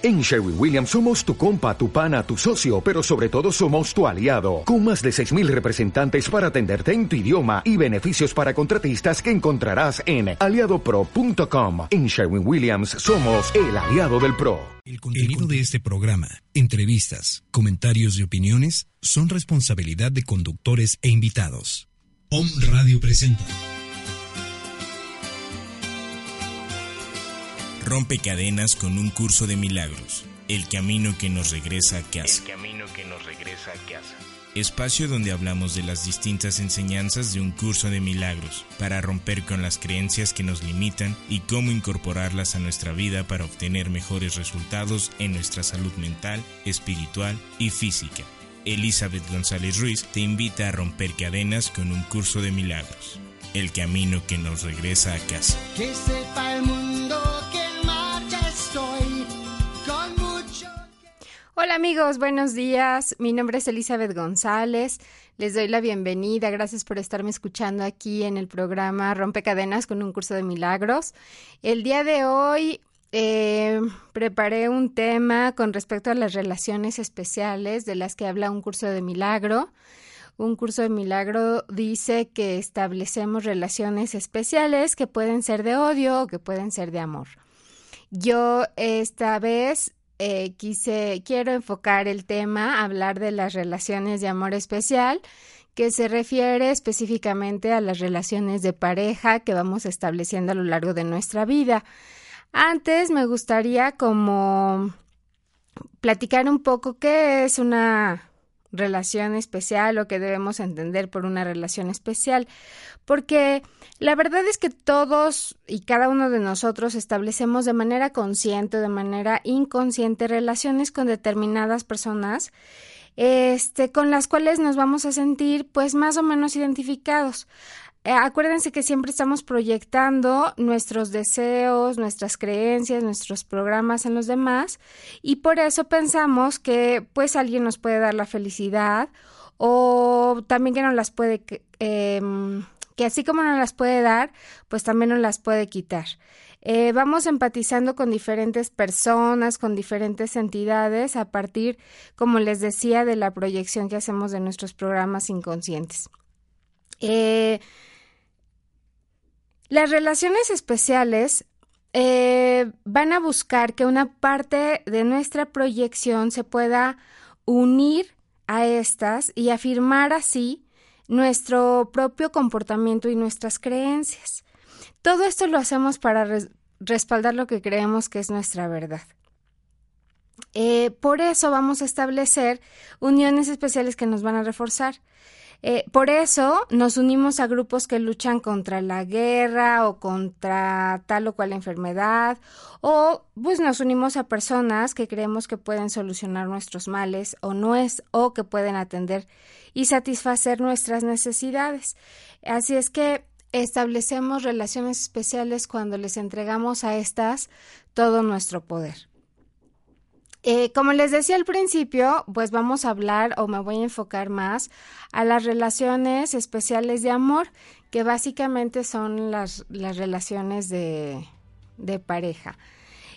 En Sherwin Williams somos tu compa, tu pana, tu socio, pero sobre todo somos tu aliado, con más de 6.000 representantes para atenderte en tu idioma y beneficios para contratistas que encontrarás en aliadopro.com. En Sherwin Williams somos el aliado del PRO. El contenido de este programa, entrevistas, comentarios y opiniones son responsabilidad de conductores e invitados. Om Radio presenta. Rompe cadenas con un curso de milagros. El camino que nos regresa a casa. El camino que nos regresa a casa. Espacio donde hablamos de las distintas enseñanzas de un curso de milagros, para romper con las creencias que nos limitan y cómo incorporarlas a nuestra vida para obtener mejores resultados en nuestra salud mental, espiritual y física. Elizabeth González Ruiz te invita a romper cadenas con un curso de milagros. El camino que nos regresa a casa. Que sepa el mundo Hola amigos, buenos días. Mi nombre es Elizabeth González. Les doy la bienvenida. Gracias por estarme escuchando aquí en el programa Rompecadenas con un curso de milagros. El día de hoy eh, preparé un tema con respecto a las relaciones especiales de las que habla un curso de milagro. Un curso de milagro dice que establecemos relaciones especiales que pueden ser de odio o que pueden ser de amor. Yo esta vez eh, quise, quiero enfocar el tema, hablar de las relaciones de amor especial, que se refiere específicamente a las relaciones de pareja que vamos estableciendo a lo largo de nuestra vida. Antes me gustaría como platicar un poco qué es una relación especial o que debemos entender por una relación especial, porque la verdad es que todos y cada uno de nosotros establecemos de manera consciente o de manera inconsciente relaciones con determinadas personas este con las cuales nos vamos a sentir pues más o menos identificados. Eh, acuérdense que siempre estamos proyectando nuestros deseos, nuestras creencias, nuestros programas en los demás y por eso pensamos que pues alguien nos puede dar la felicidad o también que nos las puede, que así como nos las puede dar, pues también nos las puede quitar. Eh, vamos empatizando con diferentes personas, con diferentes entidades a partir, como les decía, de la proyección que hacemos de nuestros programas inconscientes. Eh, las relaciones especiales eh, van a buscar que una parte de nuestra proyección se pueda unir a estas y afirmar así nuestro propio comportamiento y nuestras creencias. Todo esto lo hacemos para res respaldar lo que creemos que es nuestra verdad. Eh, por eso vamos a establecer uniones especiales que nos van a reforzar. Eh, por eso nos unimos a grupos que luchan contra la guerra o contra tal o cual enfermedad, o pues nos unimos a personas que creemos que pueden solucionar nuestros males o no es, o que pueden atender y satisfacer nuestras necesidades. Así es que establecemos relaciones especiales cuando les entregamos a estas todo nuestro poder. Eh, como les decía al principio, pues vamos a hablar o me voy a enfocar más a las relaciones especiales de amor, que básicamente son las, las relaciones de, de pareja.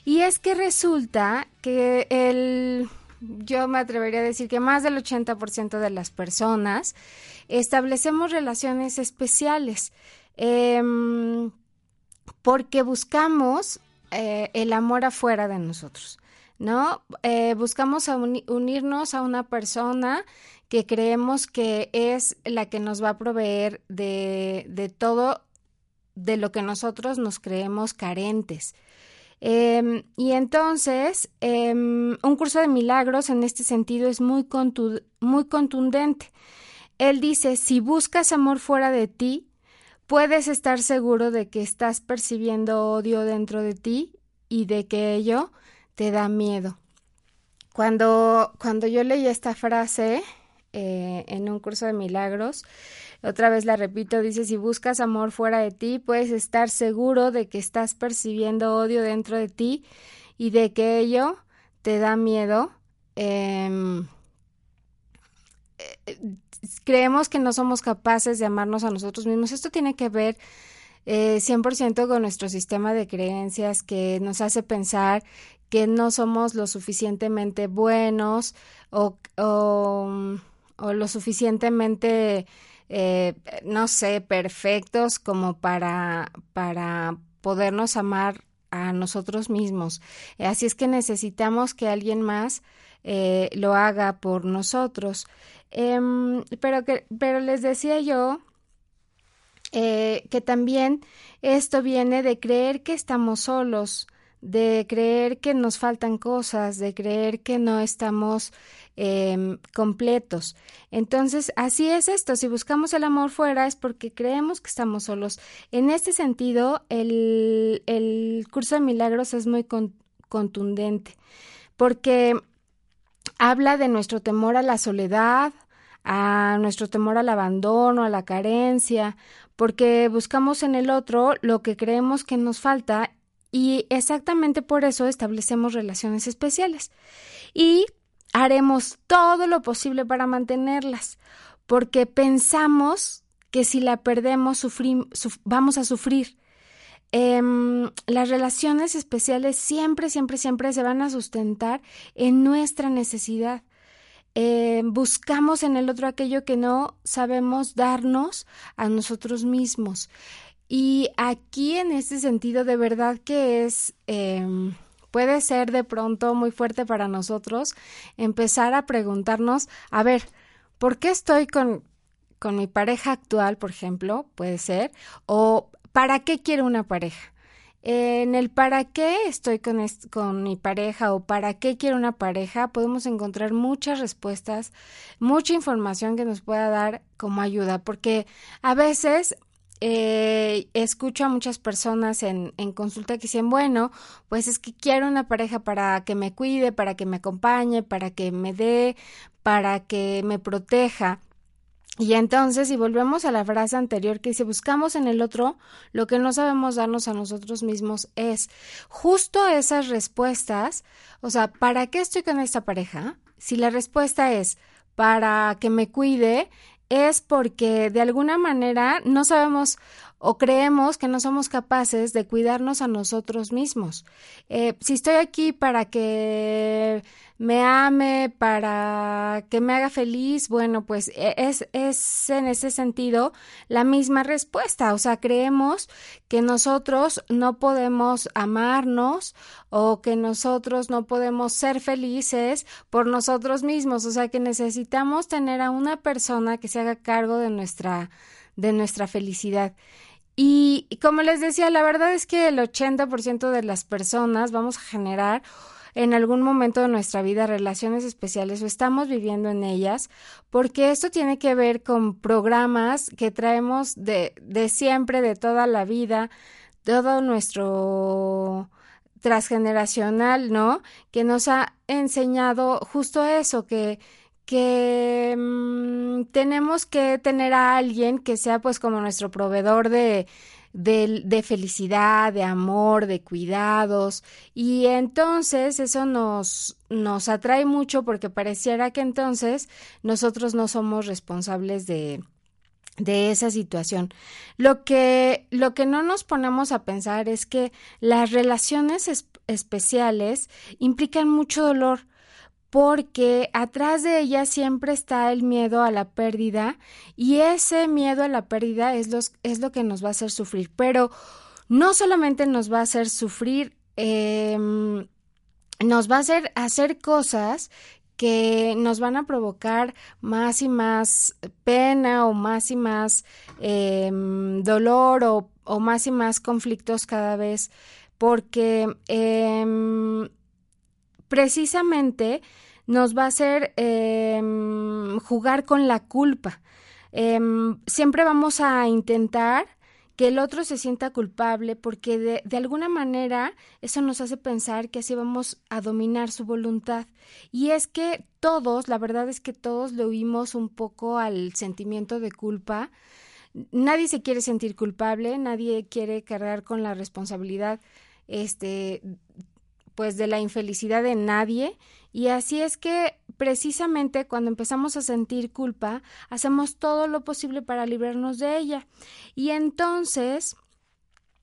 Y es que resulta que el, yo me atrevería a decir que más del 80% de las personas establecemos relaciones especiales eh, porque buscamos eh, el amor afuera de nosotros. ¿No? Eh, buscamos unirnos a una persona que creemos que es la que nos va a proveer de, de todo de lo que nosotros nos creemos carentes. Eh, y entonces, eh, un curso de milagros en este sentido es muy, muy contundente. Él dice, si buscas amor fuera de ti, puedes estar seguro de que estás percibiendo odio dentro de ti y de que ello te da miedo. Cuando, cuando yo leí esta frase eh, en un curso de milagros, otra vez la repito, dice, si buscas amor fuera de ti, puedes estar seguro de que estás percibiendo odio dentro de ti y de que ello te da miedo. Em, eh, creemos que no somos capaces de amarnos a nosotros mismos. Esto tiene que ver eh, 100% con nuestro sistema de creencias que nos hace pensar que no somos lo suficientemente buenos o, o, lo suficientemente, eh, no sé, perfectos como para, para podernos amar a nosotros mismos. Así es que necesitamos que alguien más eh, lo haga por nosotros. Em, pero, que, pero les decía yo eh, que también esto viene de creer que estamos solos, de creer que nos faltan cosas, de creer que no estamos em, completos. Entonces, así es esto. Si buscamos el amor fuera es porque creemos que estamos solos. En este sentido, el, el curso de milagros es muy contundente porque habla de nuestro temor a la soledad, a nuestro temor al abandono, a la carencia, porque buscamos en el otro lo que creemos que nos falta y exactamente por eso establecemos relaciones especiales. Y haremos todo lo posible para mantenerlas, porque pensamos que si la perdemos vamos a sufrir. Em, las relaciones especiales siempre, siempre, siempre se van a sustentar en nuestra necesidad. Em, buscamos en el otro aquello que no sabemos darnos a nosotros mismos. Y aquí en este sentido, de verdad que es, em, puede ser de pronto muy fuerte para nosotros empezar a preguntarnos, a ver, ¿por qué estoy con, con mi pareja actual, por ejemplo? Puede ser, o ¿para qué quiero una pareja? En el para qué estoy con, con mi pareja o para qué quiero una pareja, podemos encontrar muchas respuestas, mucha información que nos pueda dar como ayuda, porque a veces eh, escucho a muchas personas en, en, consulta que dicen, bueno, pues es que quiero una pareja para que me cuide, para que me acompañe, para que me dé, para que me proteja. Y entonces, si volvemos a la frase anterior que dice, buscamos en el otro lo que no sabemos darnos a nosotros mismos, es justo esas respuestas, o sea, ¿para qué estoy con esta pareja? Si la respuesta es para que me cuide, es porque de alguna manera no sabemos o creemos que no somos capaces de cuidarnos a nosotros mismos. Eh, si estoy aquí para que me ame, para que me haga feliz, bueno, pues e, es, es en ese sentido la misma respuesta. O sea, creemos que nosotros no podemos amarnos o que nosotros no podemos ser felices por nosotros mismos. O sea, que necesitamos tener a una persona que se haga cargo de nuestra, de nuestra felicidad. Y, como les decía, la verdad es que el 80% de las personas vamos a generar en algún momento de nuestra vida relaciones especiales o estamos viviendo en ellas, porque esto tiene que ver con programas que traemos de, de siempre, de toda la vida, todo nuestro transgeneracional, ¿no? Que nos ha enseñado justo eso, que que mm, tenemos que tener a alguien que sea pues como nuestro proveedor de, de, felicidad, de amor, de cuidados. Y entonces eso nos, nos atrae mucho porque pareciera que entonces nosotros no somos responsables de, de esa situación. Lo que, lo que no nos ponemos a pensar es que las relaciones especiales implican mucho dolor, porque atrás de ella siempre está el miedo a la pérdida y ese miedo a la pérdida es, es lo que nos va a hacer sufrir, pero no solamente nos va a hacer sufrir, em, nos va a hacer hacer cosas que nos van a provocar más y más pena o más y más em, dolor o, o, más y más conflictos cada vez porque em, precisamente nos va a hacer em, jugar con la culpa. Em, siempre vamos a intentar que el otro se sienta culpable porque de, alguna manera eso nos hace pensar que así vamos a dominar su voluntad. Y es que todos, la verdad es que todos le huimos un poco al sentimiento de culpa. Nadie se quiere sentir culpable, nadie quiere cargar con la responsabilidad este pues de la infelicidad de nadie y así es que precisamente cuando empezamos a sentir culpa hacemos todo lo posible para librarnos de ella y entonces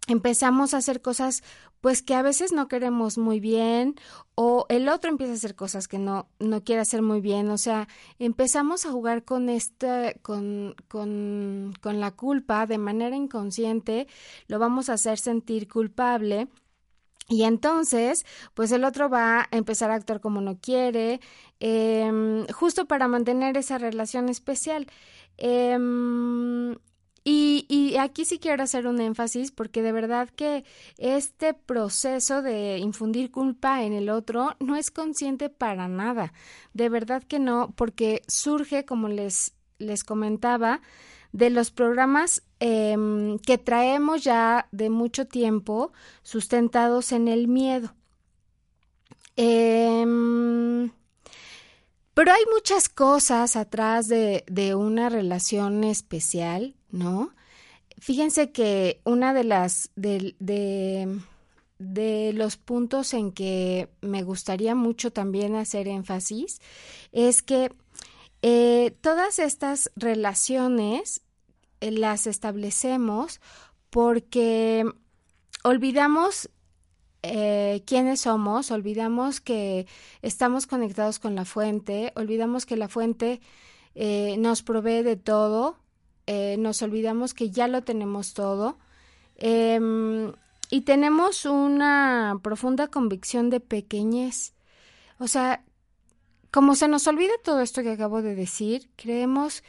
empezamos a hacer cosas pues que a veces no queremos muy bien o el otro empieza a hacer cosas que no, no quiere hacer muy bien. O sea, empezamos a jugar con este, con, con, con la culpa de manera inconsciente, lo vamos a hacer sentir culpable. Y entonces, pues el otro va a empezar a actuar como no quiere, eh, justo para mantener esa relación especial. Eh, y, aquí sí quiero hacer un énfasis porque de verdad que este proceso de infundir culpa en el otro no es consciente para nada. De verdad que no, porque surge, como les, les comentaba, de los programas em, que traemos ya de mucho tiempo sustentados en el miedo. Em, pero hay muchas cosas atrás de, una relación especial ¿no? Fíjense que una de las de, de, los puntos en que me gustaría mucho también hacer énfasis es que eh, todas estas relaciones eh, las establecemos porque olvidamos eh, quiénes somos, olvidamos que estamos conectados con la fuente, olvidamos que la fuente nos provee de todo, eh, nos olvidamos que ya lo tenemos todo em, y tenemos una profunda convicción de pequeñez. O sea, como se nos olvida todo esto que acabo de decir, creemos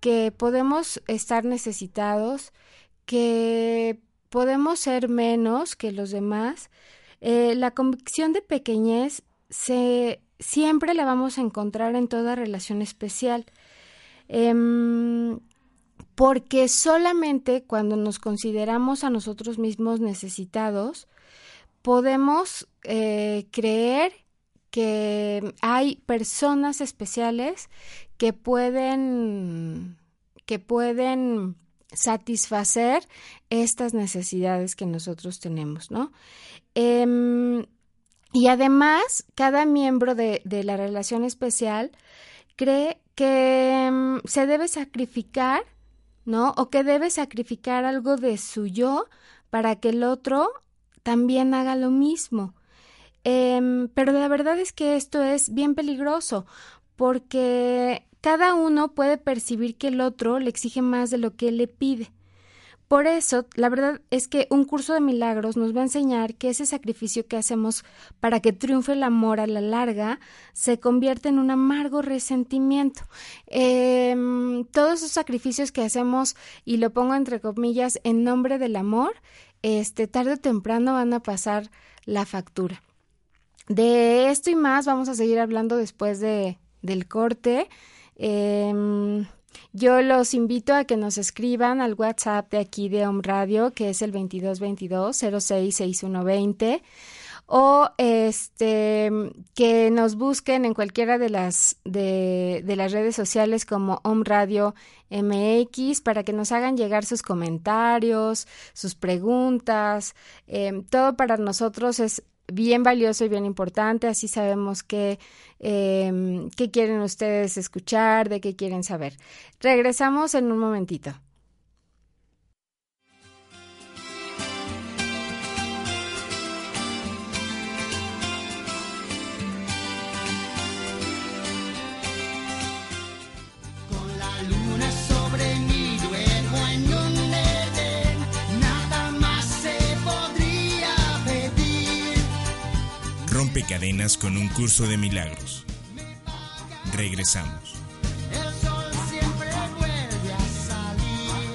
que podemos estar necesitados, que podemos ser menos que los demás. Eh, la convicción de pequeñez se, siempre la vamos a encontrar en toda relación especial. Em, porque solamente cuando nos consideramos a nosotros mismos necesitados, podemos eh, creer que hay personas especiales que pueden que pueden satisfacer estas necesidades que nosotros tenemos, ¿no? Em, y además, cada miembro de, la relación especial cree que em, se debe sacrificar ¿no? O que debe sacrificar algo de su yo para que el otro también haga lo mismo. Em, pero la verdad es que esto es bien peligroso porque cada uno puede percibir que el otro le exige más de lo que le pide. Por eso, la verdad es que un curso de milagros nos va a enseñar que ese sacrificio que hacemos para que triunfe el amor a la larga se convierte en un amargo resentimiento. Em, todos esos sacrificios que hacemos, y lo pongo entre comillas, en nombre del amor, este, tarde o temprano van a pasar la factura. De esto y más vamos a seguir hablando después de, del corte. Eh, yo los invito a que nos escriban al WhatsApp de aquí de Home Radio, que es el 2222 066120 o este que nos busquen en cualquiera de las de, de, las redes sociales como Home Radio MX para que nos hagan llegar sus comentarios, sus preguntas. Eh, todo para nosotros es bien valioso y bien importante, así sabemos qué, eh, qué quieren ustedes escuchar, de qué quieren saber. Regresamos en un momentito. Cadenas con un curso de milagros. Regresamos. El sol siempre vuelve a salir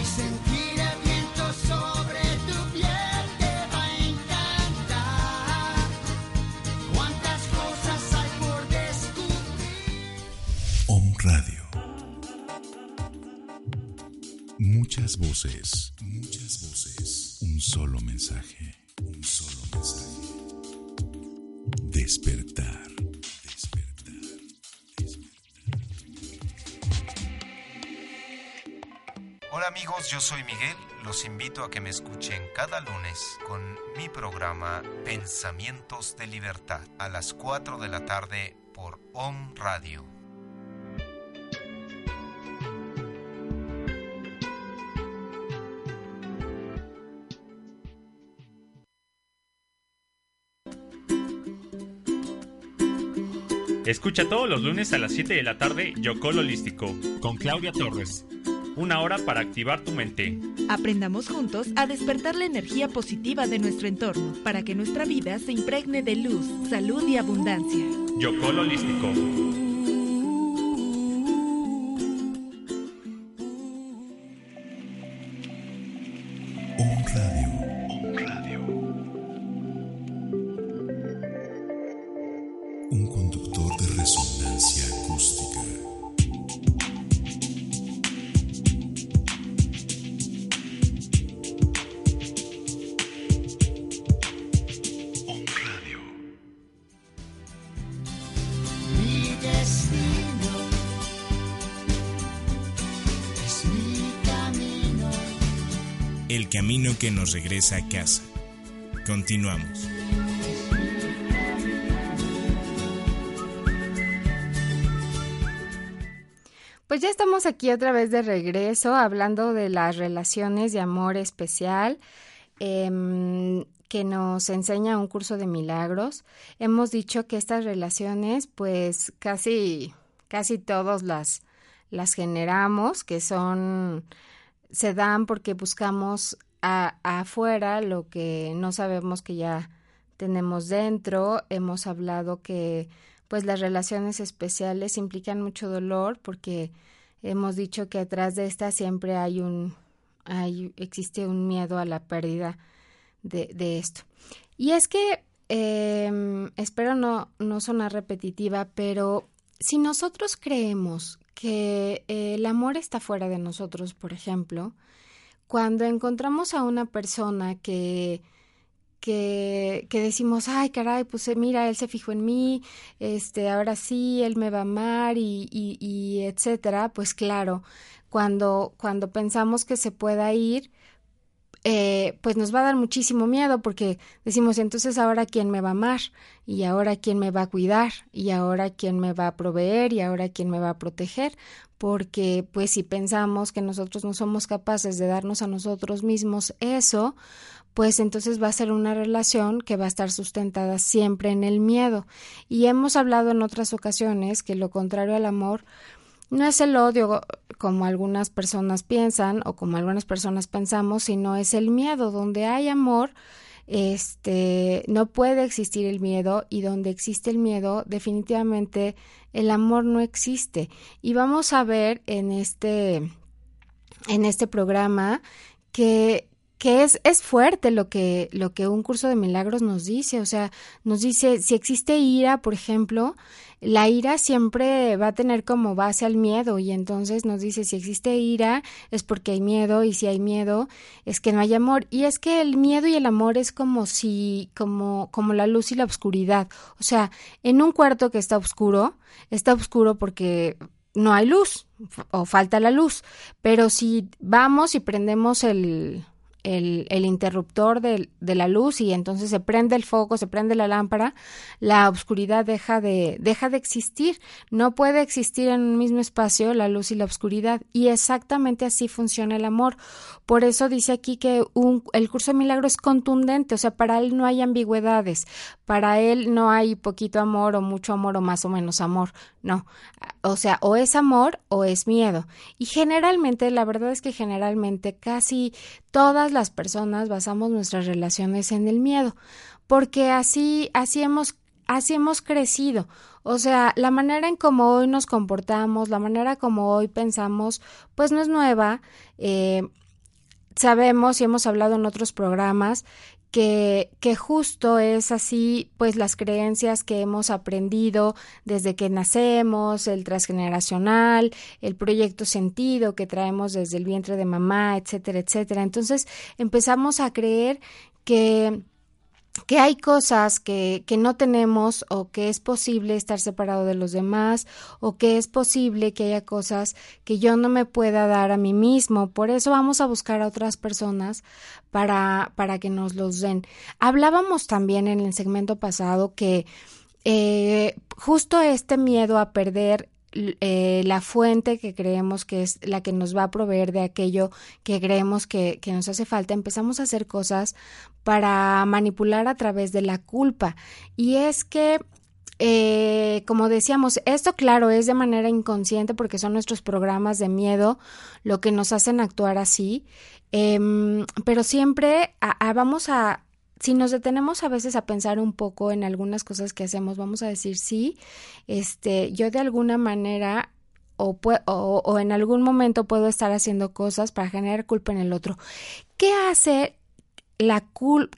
y sentir el viento sobre tu piel te va a encantar. Cuántas cosas hay por descubrir. Om Radio. Muchas voces, muchas voces. Un solo mensaje, amigos, yo soy Miguel. Los invito a que me escuchen cada lunes con mi programa Pensamientos de Libertad a las 4 de la tarde por OM Radio. Escucha todos los lunes a las 7 de la tarde Yocol Holístico con Claudia Torres una hora para activar tu mente. Aprendamos juntos a despertar la energía positiva de nuestro entorno para que nuestra vida se impregne de luz, salud y abundancia. Yocol Holístico. Que nos regresa a casa. Continuamos. Pues ya estamos aquí otra vez de regreso hablando de las relaciones de amor especial em, que nos enseña un curso de milagros. Hemos dicho que estas relaciones pues casi, casi todos las, las generamos, que son, se dan porque buscamos afuera lo que no sabemos que ya tenemos dentro. Hemos hablado que pues las relaciones especiales implican mucho dolor porque hemos dicho que atrás de esta siempre hay un hay, existe un miedo a la pérdida de, de esto. Y es que em, espero no, no sonar repetitiva, pero si nosotros creemos que el amor está fuera de nosotros, por ejemplo, cuando encontramos a una persona que, que, que, decimos, ay, caray, pues eh, mira, él se fijó en mí, este, ahora sí, él me va a amar y, y, y etcétera, pues claro, cuando, cuando pensamos que se pueda ir, eh, pues nos va a dar muchísimo miedo porque decimos, entonces ahora quién me va a amar y ahora quién me va a cuidar y ahora quién me va a proveer y ahora quién me va a proteger, porque pues si pensamos que nosotros no somos capaces de darnos a nosotros mismos eso, pues entonces va a ser una relación que va a estar sustentada siempre en el miedo. Y hemos hablado en otras ocasiones que lo contrario al amor no es el odio como algunas personas piensan o como algunas personas pensamos, sino es el miedo. Donde hay amor, este, no puede existir el miedo y donde existe el miedo, definitivamente el amor no existe. Y vamos a ver en este, en este programa que que es, es fuerte lo que, lo que un curso de milagros nos dice, o sea, nos dice, si existe ira, por ejemplo, la ira siempre va a tener como base al miedo y entonces nos dice si existe ira es porque hay miedo y si hay miedo es que no hay amor. Y es que el miedo y el amor es como si como como la luz y la oscuridad, o sea, en un cuarto que está oscuro, está oscuro porque no hay luz o falta la luz, pero si vamos y prendemos el el, interruptor de, la luz y entonces se prende el foco, se prende la lámpara, la oscuridad deja de, deja de existir. No puede existir en un mismo espacio la luz y la oscuridad. Y exactamente así funciona el amor. Por eso dice aquí que el curso de milagro es contundente, o sea, para él no hay ambigüedades, para él no hay poquito amor o mucho amor o más o menos amor. No. O sea, o es amor o es miedo. Y generalmente, la verdad es que generalmente casi todas las personas basamos nuestras relaciones en el miedo, porque así, así hemos así hemos crecido. O sea, la manera en cómo hoy nos comportamos, la manera como hoy pensamos, pues no es nueva. Eh, sabemos y hemos hablado en otros programas que, que justo es así, pues las creencias que hemos aprendido desde que nacemos, el transgeneracional, el proyecto sentido que traemos desde el vientre de mamá, etcétera, etcétera. Entonces empezamos a creer que que hay cosas que, que no tenemos o que es posible estar separado de los demás o que es posible que haya cosas que yo no me pueda dar a mí mismo. Por eso vamos a buscar a otras personas para, para que nos los den. Hablábamos también en el segmento pasado que eh, justo este miedo a perder eh, la fuente que creemos que es la que nos va a proveer de aquello que creemos que, que nos hace falta, empezamos a hacer cosas para manipular a través de la culpa. Y es que eh, como decíamos, esto claro es de manera inconsciente porque son nuestros programas de miedo lo que nos hacen actuar así, em, pero siempre vamos a, si nos detenemos a veces a pensar un poco en algunas cosas que hacemos, vamos a decir, sí, este, yo de alguna manera o, o, en algún momento puedo estar haciendo cosas para generar culpa en el otro. ¿Qué hace la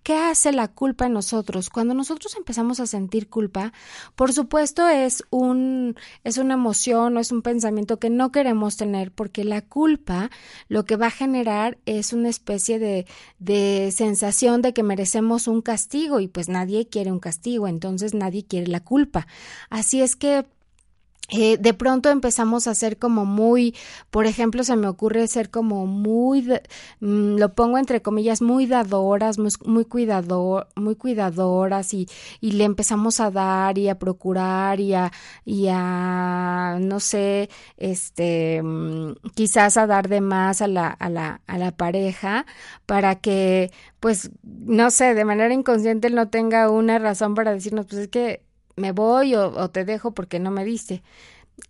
¿qué hace la culpa en nosotros? Cuando nosotros empezamos a sentir culpa, por supuesto es un es una emoción o es un pensamiento que no queremos tener porque la culpa lo que va a generar es una especie de de sensación de que merecemos un castigo y pues nadie quiere un castigo, entonces nadie quiere la culpa. Así es que eh, de pronto empezamos a ser como muy, por ejemplo, se me ocurre ser como muy, mm, lo pongo entre comillas, muy dadoras, muy, muy, cuidador, muy cuidadoras y, y, le empezamos a dar y a procurar y a, y a, no sé, este, mm, quizás a dar de más a la, a la, a la pareja para que, pues, no sé, de manera inconsciente no tenga una razón para decirnos, pues es que me voy o, te dejo porque no me diste.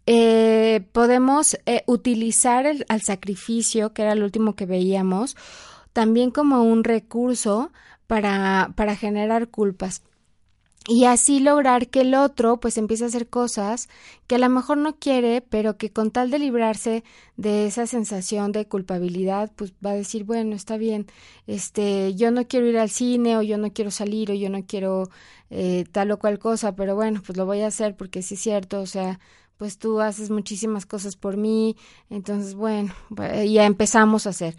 Eh, podemos eh, utilizar el, al sacrificio, que era el último que veíamos, también como un recurso para, para generar culpas y así lograr que el otro pues empiece a hacer cosas que a lo mejor no quiere, pero que con tal de librarse de esa sensación de culpabilidad, pues va a decir, bueno, está bien, este, yo no quiero ir al cine o yo no quiero salir o yo no quiero eh, tal o cual cosa, pero bueno, pues lo voy a hacer porque sí es cierto, o sea, pues tú haces muchísimas cosas por mí, entonces bueno, ya empezamos a hacer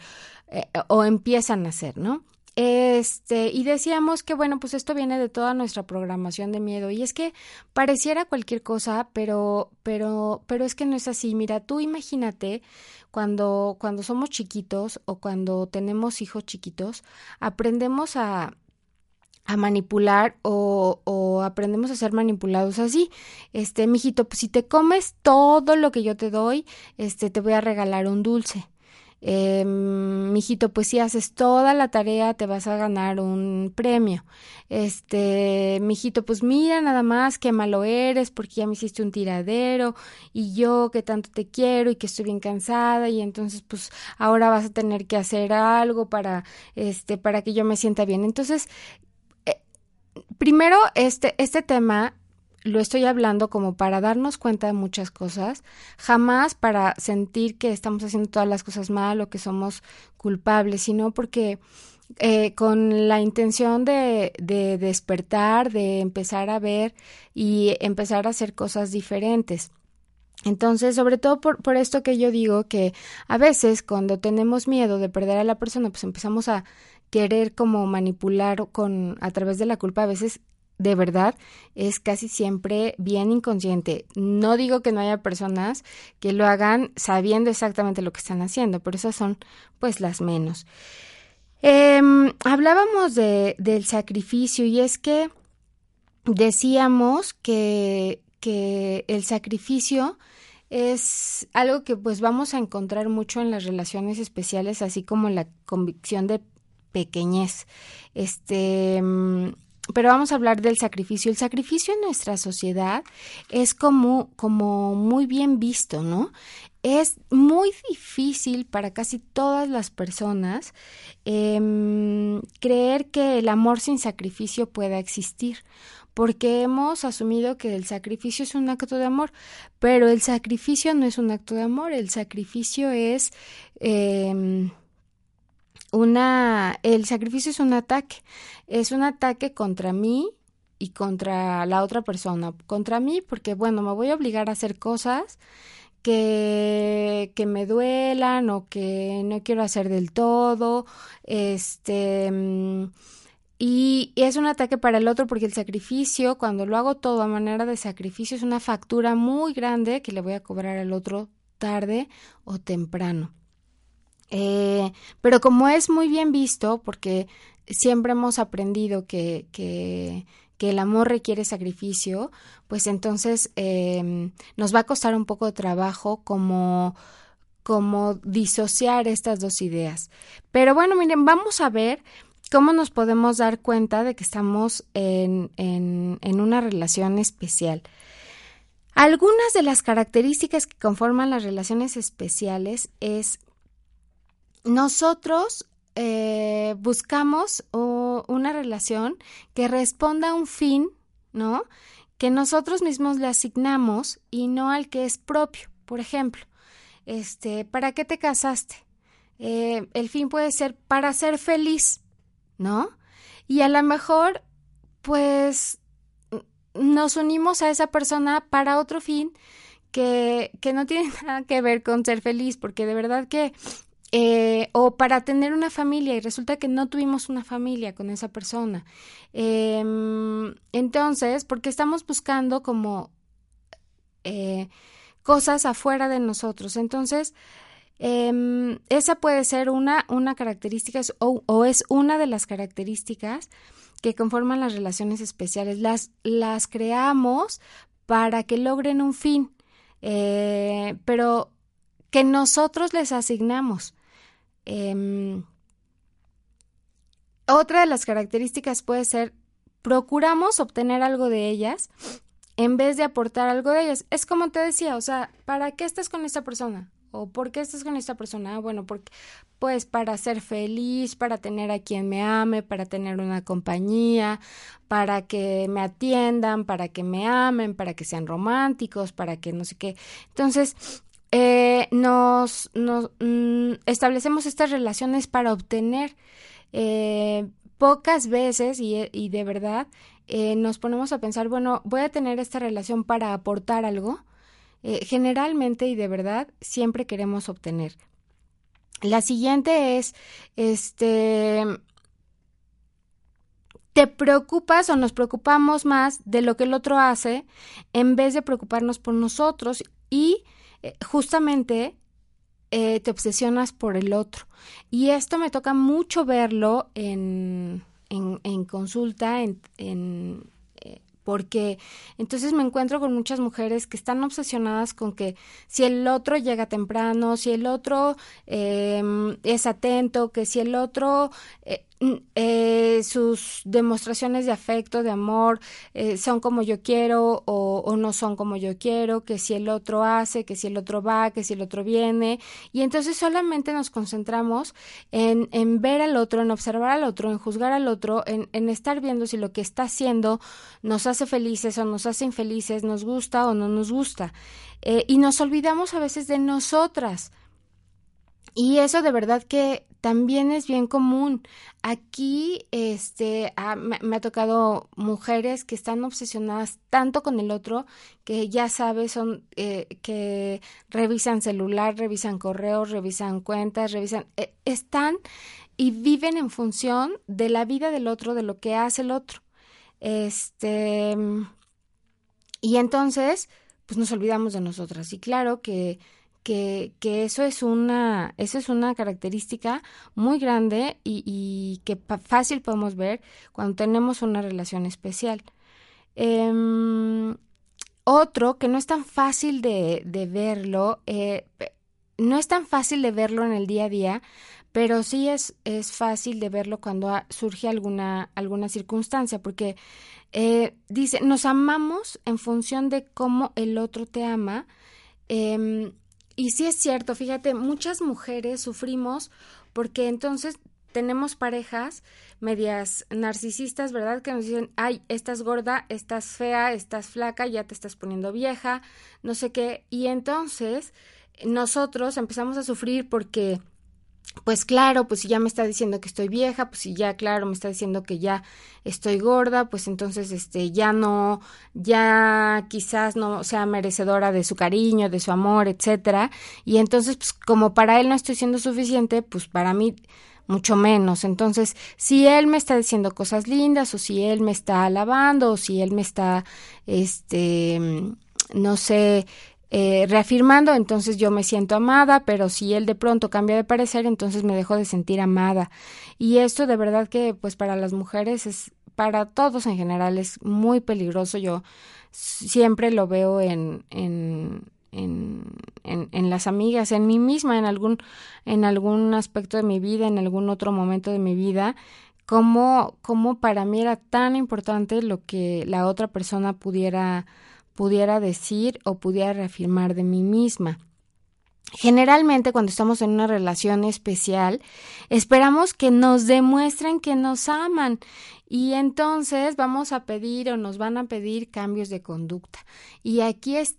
eh, o empiezan a hacer, ¿no? Este, y decíamos que bueno, pues esto viene de toda nuestra programación de miedo y es que pareciera cualquier cosa, pero pero pero es que no es así. Mira, tú imagínate cuando cuando somos chiquitos o cuando tenemos hijos chiquitos, aprendemos a a manipular o, o, aprendemos a ser manipulados así. Este, mijito, pues si te comes todo lo que yo te doy, este, te voy a regalar un dulce eh, mijito, pues si haces toda la tarea te vas a ganar un premio. Este, mijito, pues mira nada más qué malo eres porque ya me hiciste un tiradero y yo que tanto te quiero y que estoy bien cansada y entonces pues ahora vas a tener que hacer algo para este para que yo me sienta bien. Entonces, eh, primero este este tema lo estoy hablando como para darnos cuenta de muchas cosas, jamás para sentir que estamos haciendo todas las cosas mal o que somos culpables, sino porque eh, con la intención de, de despertar, de empezar a ver y empezar a hacer cosas diferentes. Entonces, sobre todo por, por, esto que yo digo que a veces cuando tenemos miedo de perder a la persona, pues empezamos a querer como manipular con a través de la culpa, a veces de verdad es casi siempre bien inconsciente. No digo que no haya personas que lo hagan sabiendo exactamente lo que están haciendo, pero esas son pues las menos. Em, hablábamos de, del sacrificio y es que decíamos que, que el sacrificio es algo que pues vamos a encontrar mucho en las relaciones especiales, así como la convicción de pequeñez. Este pero vamos a hablar del sacrificio. El sacrificio en nuestra sociedad es como, como muy bien visto, ¿no? Es muy difícil para casi todas las personas em, creer que el amor sin sacrificio pueda existir, porque hemos asumido que el sacrificio es un acto de amor, pero el sacrificio no es un acto de amor, el sacrificio es... Eh, una, el sacrificio es un ataque, es un ataque contra mí y contra la otra persona, contra mí porque bueno, me voy a obligar a hacer cosas que, que me duelan o que no quiero hacer del todo, este, mm, y, y es un ataque para el otro porque el sacrificio, cuando lo hago todo a manera de sacrificio, es una factura muy grande que le voy a cobrar al otro tarde o temprano. Eh, pero como es muy bien visto, porque siempre hemos aprendido que, que, el amor requiere sacrificio, pues entonces eh, nos va a costar un poco de trabajo como como disociar estas dos ideas. Pero bueno, miren, vamos a ver ¿cómo nos podemos dar cuenta de que estamos en, en una relación especial? Algunas de las características que conforman las relaciones especiales es nosotros eh, buscamos una relación que responda a un fin, ¿no? Que nosotros mismos le asignamos y no al que es propio. Por ejemplo, este, ¿para qué te casaste? Eh, el fin puede ser para ser feliz, ¿no? Y a lo mejor, pues, nos unimos a esa persona para otro fin que, que no tiene nada que ver con ser feliz, porque de verdad que eh, o para tener una familia y resulta que no tuvimos una familia con esa persona. Em, entonces, porque estamos buscando como eh, cosas afuera de nosotros. Entonces, em, esa puede ser una, una característica o, o, es una de las características que conforman las relaciones especiales. Las, las creamos para que logren un fin, eh, pero que nosotros les asignamos. Em, otra de las características puede ser, procuramos obtener algo de ellas en vez de aportar algo de ellas. Es como te decía, o sea, ¿para qué estás con esta persona? ¿O por qué estás con esta persona? Ah, bueno, porque, pues para ser feliz, para tener a quien me ame, para tener una compañía, para que me atiendan, para que me amen, para que sean románticos, para que no sé qué. Entonces, eh, nos, mm, establecemos estas relaciones para obtener eh, pocas veces y, de verdad eh, nos ponemos a pensar, bueno, voy a tener esta relación para aportar algo. Generalmente y de verdad siempre queremos obtener. La siguiente es, este, te preocupas o nos preocupamos más de lo que el otro hace en vez de preocuparnos por nosotros y eh, justamente eh, te obsesionas por el otro. Y esto me toca mucho verlo en, en, consulta, en, en eh, porque entonces me encuentro con muchas mujeres que están obsesionadas con que si el otro llega temprano, si el otro es atento, que si el otro eh, sus demostraciones de afecto, de amor, eh, son como yo quiero o, o, no son como yo quiero, que si el otro hace, que si el otro va, que si el otro viene. Y entonces solamente nos concentramos en, en ver al otro, en observar al otro, en juzgar al otro, en, en estar viendo si lo que está haciendo nos hace felices o nos hace infelices, nos gusta o no nos gusta. Eh, y nos olvidamos a veces de nosotras. Y eso de verdad que también es bien común. Aquí este, ah, me, ha tocado mujeres que están obsesionadas tanto con el otro que ya sabes, son eh, que revisan celular, revisan correos, revisan cuentas, revisan, eh, están y viven en función de la vida del otro, de lo que hace el otro. Este, y entonces, pues nos olvidamos de nosotras. Y claro que que, que, eso es una, eso es una característica muy grande y, que fácil podemos ver cuando tenemos una relación especial. Eh, otro que no es tan fácil de, de verlo, eh, no es tan fácil de verlo en el día a día, pero sí es, es fácil de verlo cuando surge alguna, alguna circunstancia, porque eh, dice, nos amamos en función de cómo el otro te ama. Eh, y sí es cierto, fíjate, muchas mujeres sufrimos porque entonces tenemos parejas medias narcisistas, ¿verdad? Que nos dicen, ay, estás gorda, estás fea, estás flaca, ya te estás poniendo vieja, no sé qué. Y entonces nosotros empezamos a sufrir porque pues claro, pues si ya me está diciendo que estoy vieja, pues si ya claro me está diciendo que ya estoy gorda, pues entonces este ya no ya quizás no sea merecedora de su cariño, de su amor, etcétera, y entonces pues como para él no estoy siendo suficiente, pues para mí mucho menos. Entonces, si él me está diciendo cosas lindas o si él me está alabando o si él me está este no sé, eh, reafirmando, entonces yo me siento amada, pero si él de pronto cambia de parecer, entonces me dejo de sentir amada. Y esto de verdad que pues para las mujeres es, para todos en general es muy peligroso. Yo siempre lo veo en, en, en, en, en las amigas, en mí misma, en algún, en algún aspecto de mi vida, en algún otro momento de mi vida, cómo, cómo para mí era tan importante lo que la otra persona pudiera, pudiera decir o pudiera reafirmar de mí misma. Generalmente cuando estamos en una relación especial, esperamos que nos demuestren que nos aman y entonces vamos a pedir o nos van a pedir cambios de conducta. Y aquí es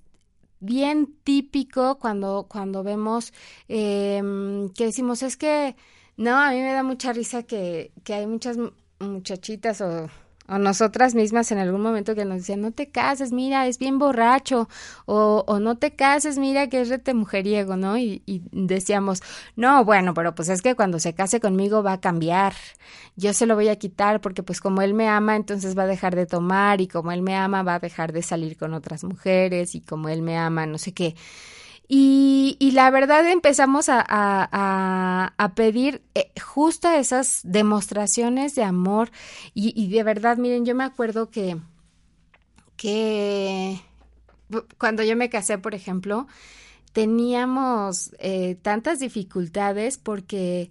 bien típico cuando, cuando vemos em, que decimos es que no, a mí me da mucha risa que, que hay muchas muchachitas o o nosotras mismas en algún momento que nos decían, no te cases, mira, es bien borracho, o, o no te cases, mira que es rete mujeriego, ¿no? Y, y, decíamos, no, bueno, pero pues es que cuando se case conmigo va a cambiar, yo se lo voy a quitar porque pues como él me ama, entonces va a dejar de tomar, y como él me ama, va a dejar de salir con otras mujeres, y como él me ama, no sé qué. Y, y, la verdad empezamos a, a, a pedir eh, justo esas demostraciones de amor. Y, y, de verdad, miren, yo me acuerdo que, que cuando yo me casé, por ejemplo, teníamos eh, tantas dificultades porque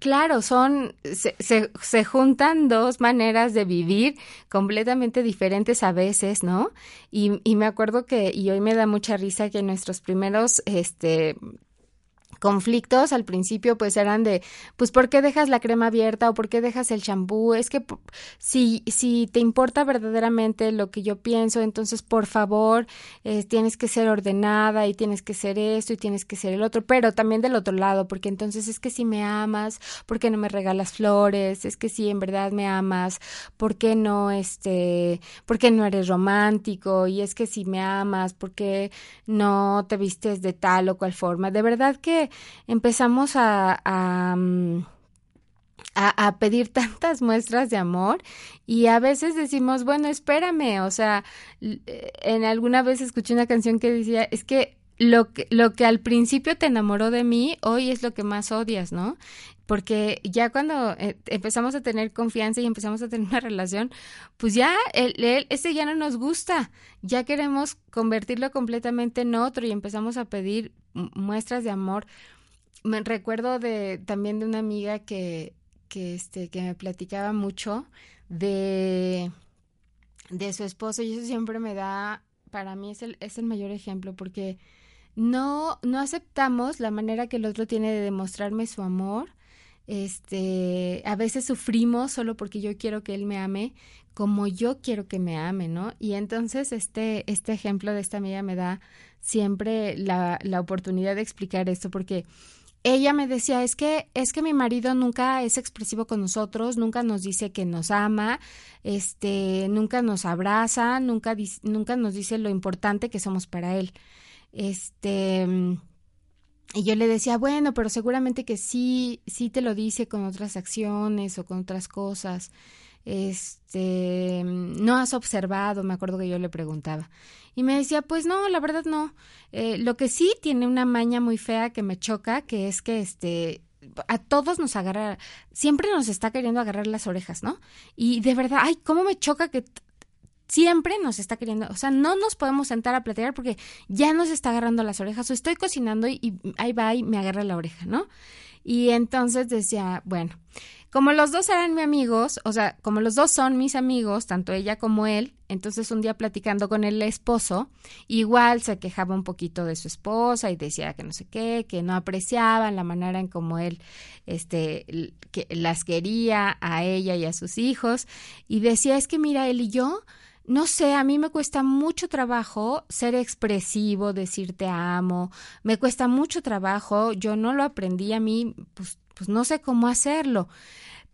claro, son, se, se, se, juntan dos maneras de vivir completamente diferentes a veces, ¿no? Y, y me acuerdo que, y hoy me da mucha risa que nuestros primeros, este, conflictos al principio pues eran de pues por qué dejas la crema abierta o por qué dejas el champú es que si si te importa verdaderamente lo que yo pienso entonces por favor eh, tienes que ser ordenada y tienes que ser esto y tienes que ser el otro pero también del otro lado porque entonces es que si me amas por qué no me regalas flores es que si en verdad me amas por qué no este por qué no eres romántico y es que si me amas por qué no te vistes de tal o cual forma de verdad que empezamos a, a, a, a, pedir tantas muestras de amor y a veces decimos, bueno, espérame, o sea, eh, en alguna vez escuché una canción que decía, es que lo que, lo que al principio te enamoró de mí, hoy es lo que más odias, ¿no? Porque ya cuando eh, empezamos a tener confianza y empezamos a tener una relación, pues ya el, el, ese ya no nos gusta, ya queremos convertirlo completamente en otro y empezamos a pedir muestras de amor. Me recuerdo de también de una amiga que, que, este, que me platicaba mucho de, de su esposo y eso siempre me da, para mí es el, es el mayor ejemplo porque no, no aceptamos la manera que el otro tiene de demostrarme su amor. Este, a veces sufrimos solo porque yo quiero que él me ame como yo quiero que me ame, ¿no? Y entonces este, este ejemplo de esta amiga me da siempre la, la oportunidad de explicar esto porque ella me decía, es que, es que mi marido nunca es expresivo con nosotros, nunca nos dice que nos ama, este, nunca nos abraza, nunca, nunca nos dice lo importante que somos para él. Este, y yo le decía, bueno, pero seguramente que sí, sí te lo dice con otras acciones o con otras cosas. Este, no has observado, me acuerdo que yo le preguntaba. Y me decía, pues no, la verdad no. Eh, lo que sí tiene una maña muy fea que me choca, que es que este, a todos nos agarra, siempre nos está queriendo agarrar las orejas, ¿no? Y de verdad, ay, cómo me choca que siempre nos está queriendo, o sea, no nos podemos sentar a platicar porque ya nos está agarrando las orejas o estoy cocinando y, ahí va y me agarra la oreja, ¿no? Y entonces decía, bueno, como los dos eran mis amigos, o sea, como los dos son mis amigos, tanto ella como él, entonces un día platicando con el esposo, igual se quejaba un poquito de su esposa y decía que no sé qué, que no apreciaban la manera en cómo él este que las quería a ella y a sus hijos y decía, es que mira, él y yo no sé, a mí me cuesta mucho trabajo ser expresivo, decir te amo, me cuesta mucho trabajo, yo no lo aprendí a mí, pues, pues no sé cómo hacerlo.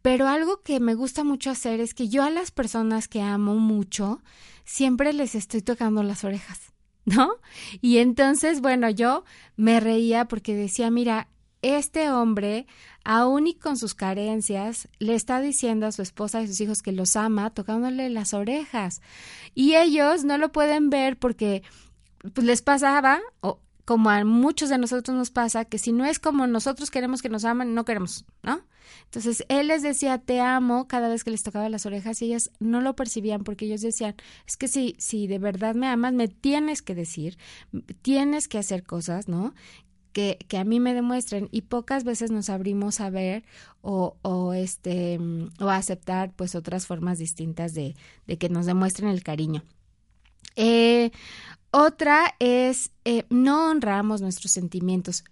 Pero algo que me gusta mucho hacer es que yo a las personas que amo mucho, siempre les estoy tocando las orejas, ¿no? Y entonces, bueno, yo me reía porque decía, mira, este hombre, aún y con sus carencias, le está diciendo a su esposa y a sus hijos que los ama, tocándole las orejas. Y ellos no lo pueden ver porque pues, les pasaba, o como a muchos de nosotros nos pasa, que si no es como nosotros queremos que nos aman, no queremos, ¿no? Entonces, él les decía, te amo, cada vez que les tocaba las orejas, y ellas no lo percibían porque ellos decían, es que si, si de verdad me amas, me tienes que decir, tienes que hacer cosas, ¿no? Que, a mí me demuestren y pocas veces nos abrimos a ver o, este o a aceptar pues otras formas distintas de, de que nos demuestren el cariño. Eh, otra es eh, no honramos nuestros sentimientos.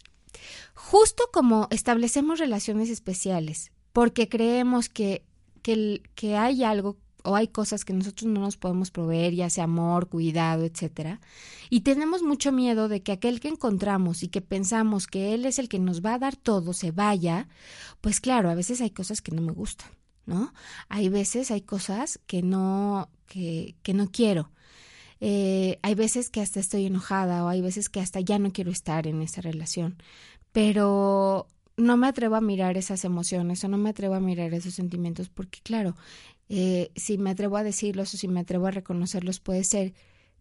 Justo como establecemos relaciones especiales, porque creemos que, que, que hay algo o hay cosas que nosotros no nos podemos proveer, ya sea amor, cuidado, etcétera, y tenemos mucho miedo de que aquel que encontramos y que pensamos que él es el que nos va a dar todo se vaya, pues claro, a veces hay cosas que no me gustan, ¿no? Hay veces hay cosas que no que, que no quiero. Eh, hay veces que hasta estoy enojada o hay veces que hasta ya no quiero estar en esa relación, pero no me atrevo a mirar esas emociones o no me atrevo a mirar esos sentimientos porque claro, eh, si me atrevo a decirlos o si me atrevo a reconocerlos puede ser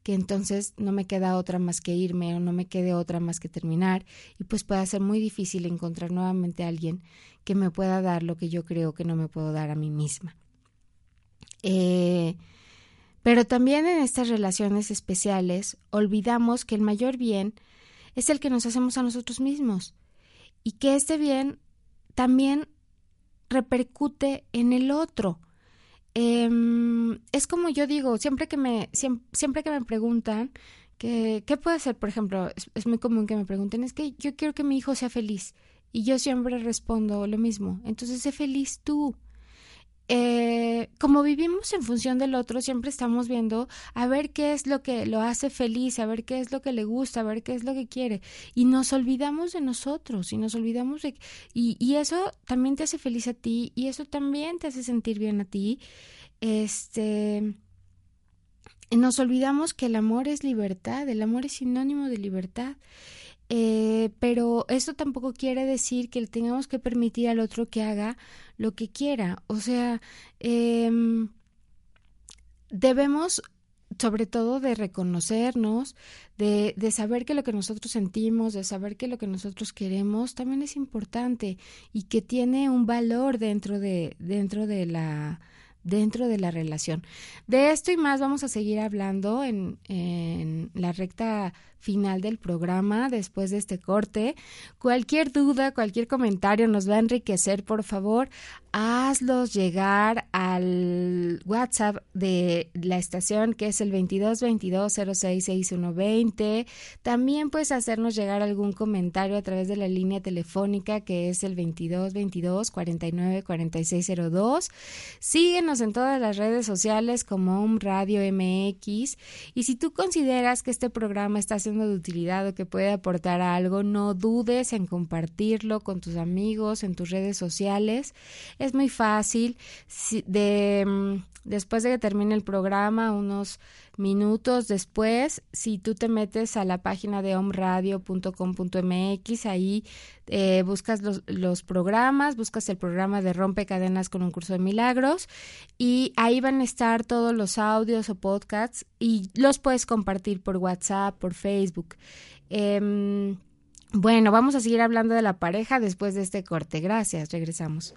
que entonces no me queda otra más que irme o no me quede otra más que terminar y pues puede ser muy difícil encontrar nuevamente a alguien que me pueda dar lo que yo creo que no me puedo dar a mí misma. Eh, pero también en estas relaciones especiales olvidamos que el mayor bien es el que nos hacemos a nosotros mismos y que este bien también repercute en el otro. Eh, es como yo digo, siempre que me, siempre, siempre que me preguntan que, qué puede ser, por ejemplo, es, es muy común que me pregunten, es que yo quiero que mi hijo sea feliz. Y yo siempre respondo lo mismo. Entonces, sé feliz tú eh, como vivimos en función del otro, siempre estamos viendo a ver qué es lo que lo hace feliz, a ver qué es lo que le gusta, a ver qué es lo que quiere. Y nos olvidamos de nosotros y nos olvidamos de... Y, y eso también te hace feliz a ti y eso también te hace sentir bien a ti. Este... Nos olvidamos que el amor es libertad, el amor es sinónimo de libertad. Eh, pero esto tampoco quiere decir que tengamos que permitir al otro que haga lo que quiera. O sea, eh, debemos sobre todo de reconocernos, de, de, saber que lo que nosotros sentimos, de saber que lo que nosotros queremos también es importante y que tiene un valor dentro de, dentro de la dentro de la relación. De esto y más vamos a seguir hablando en, en la recta final del programa después de este corte. Cualquier duda, cualquier comentario nos va a enriquecer, por favor, hazlos llegar al WhatsApp de la estación que es el 2222066120. También puedes hacernos llegar algún comentario a través de la línea telefónica que es el 2222 49 Síguenos en todas las redes sociales como un Radio MX y si tú consideras que este programa está de utilidad o que puede aportar algo, no dudes en compartirlo con tus amigos, en tus redes sociales. Es muy fácil. De, mm, después de que termine el programa, unos minutos después, si tú te metes a la página de omradio.com.mx, ahí eh, buscas los, los, programas, buscas el programa de Rompe Cadenas con un curso de milagros y ahí van a estar todos los audios o podcasts y los puedes compartir por WhatsApp, por Facebook. Eh, bueno, vamos a seguir hablando de la pareja después de este corte. Gracias, regresamos.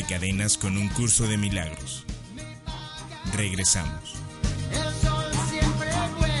Rompe cadenas con un curso de milagros. Regresamos. El sol siempre vuelve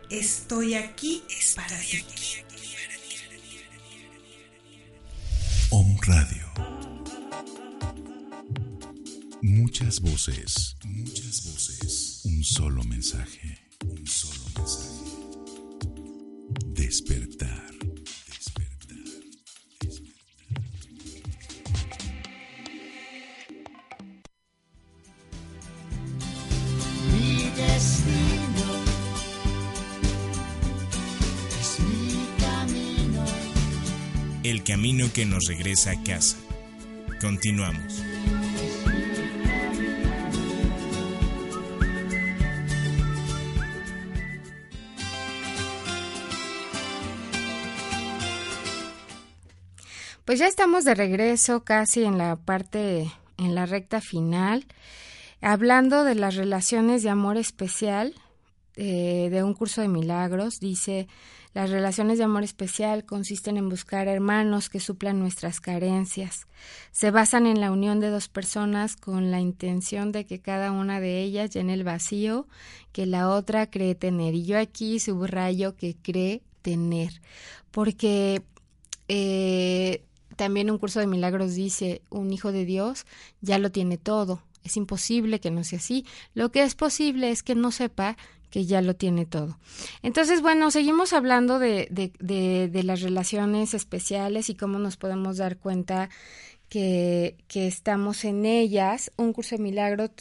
estoy aquí para ti. Om Radio. Muchas voces, muchas voces. Un solo mensaje, un solo mensaje. Despertar. El camino que nos regresa a casa. Continuamos. Pues ya estamos de regreso casi en la parte, en la recta final, hablando de las relaciones de amor especial eh, de un curso de milagros. Dice, las relaciones de amor especial consisten en buscar hermanos que suplan nuestras carencias. Se basan en la unión de dos personas con la intención de que cada una de ellas llene el vacío que la otra cree tener. Y yo aquí subrayo que cree tener, porque eh, también un curso de milagros dice, un hijo de Dios ya lo tiene todo. Es imposible que no sea así. Lo que es posible es que no sepa que ya lo tiene todo. Entonces, bueno, seguimos hablando de, de, de, de las relaciones especiales y cómo nos podemos dar cuenta que, que estamos en ellas. Un curso de milagros,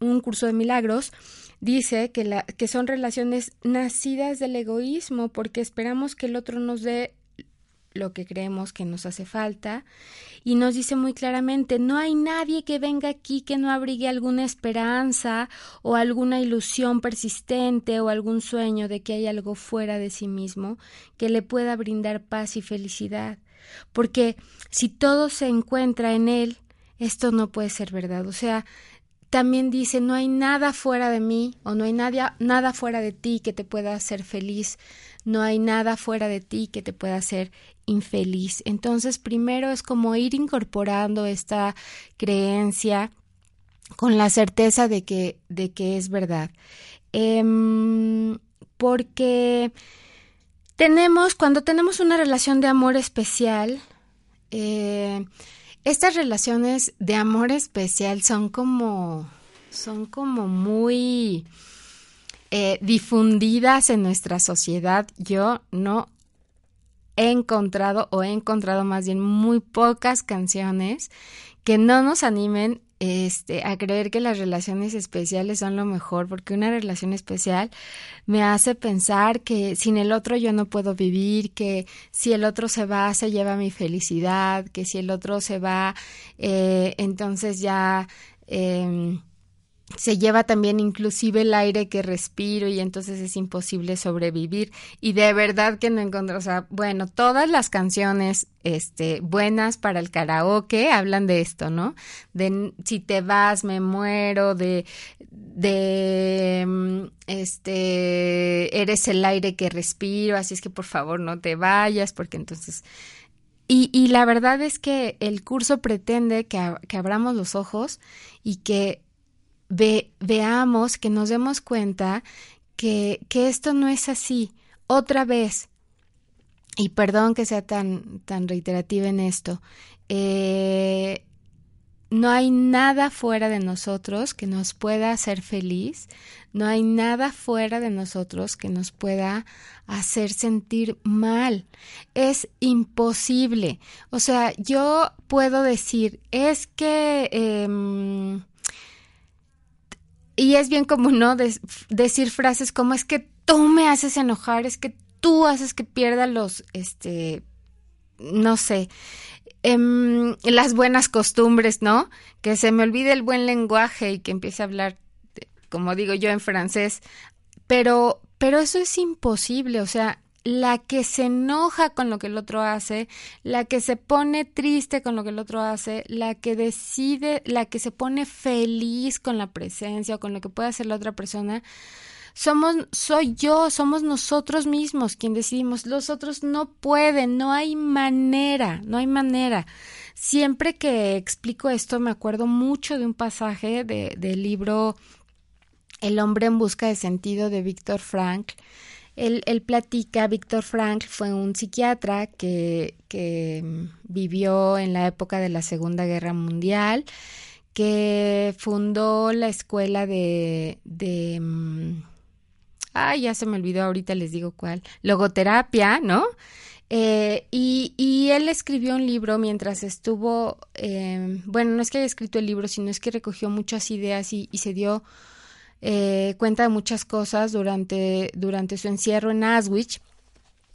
un curso de milagros dice que, la, que son relaciones nacidas del egoísmo porque esperamos que el otro nos dé lo que creemos que nos hace falta. Y nos dice muy claramente no hay nadie que venga aquí que no abrigue alguna esperanza o alguna ilusión persistente o algún sueño de que hay algo fuera de sí mismo que le pueda brindar paz y felicidad. Porque si todo se encuentra en él esto no puede ser verdad o sea también dice no hay nada fuera de mí o no hay nada, nada fuera de ti que te pueda hacer feliz no hay nada fuera de ti que te pueda hacer infeliz. Entonces, primero es como ir incorporando esta creencia con la certeza de que, de que es verdad. Eh, porque tenemos, cuando tenemos una relación de amor especial, eh, estas relaciones de amor especial son como, son como muy eh, difundidas en nuestra sociedad. Yo no he encontrado o he encontrado más bien muy pocas canciones que no nos animen este, a creer que las relaciones especiales son lo mejor, porque una relación especial me hace pensar que sin el otro yo no puedo vivir, que si el otro se va se lleva mi felicidad, que si el otro se va, eh, entonces ya... Eh, se lleva también inclusive el aire que respiro y entonces es imposible sobrevivir y de verdad que no encuentro, o sea, bueno, todas las canciones este buenas para el karaoke hablan de esto, ¿no? De si te vas me muero, de de este eres el aire que respiro, así es que por favor no te vayas porque entonces y, y la verdad es que el curso pretende que, que abramos los ojos y que ve, veamos, que nos demos cuenta que, que esto no es así. Otra vez, y perdón que sea tan, tan reiterativa en esto, eh, no hay nada fuera de nosotros que nos pueda hacer feliz, no hay nada fuera de nosotros que nos pueda hacer sentir mal. Es imposible. O sea, yo puedo decir, es que... Eh, y es bien común, ¿no? De, decir frases como es que tú me haces enojar, es que tú haces que pierda los, este, no sé, em, las buenas costumbres, ¿no? Que se me olvide el buen lenguaje y que empiece a hablar, como digo yo, en francés. Pero, pero eso es imposible, o sea, la que se enoja con lo que el otro hace, la que se pone triste con lo que el otro hace, la que decide, la que se pone feliz con la presencia o con lo que puede hacer la otra persona, somos, soy yo, somos nosotros mismos quien decidimos. Los otros no pueden, no hay manera, no hay manera. siempre que explico esto me acuerdo mucho de un pasaje de, del libro El hombre en busca de sentido de Víctor Frank. Él, él, platica, Víctor Frank fue un psiquiatra que, que vivió en la época de la Segunda Guerra Mundial, que fundó la escuela de, de ay, ya se me olvidó, ahorita les digo cuál, logoterapia, ¿no? Eh, y, y, él escribió un libro mientras estuvo, eh, bueno, no es que haya escrito el libro, sino es que recogió muchas ideas y, y se dio eh, cuenta de muchas cosas durante, durante su encierro en.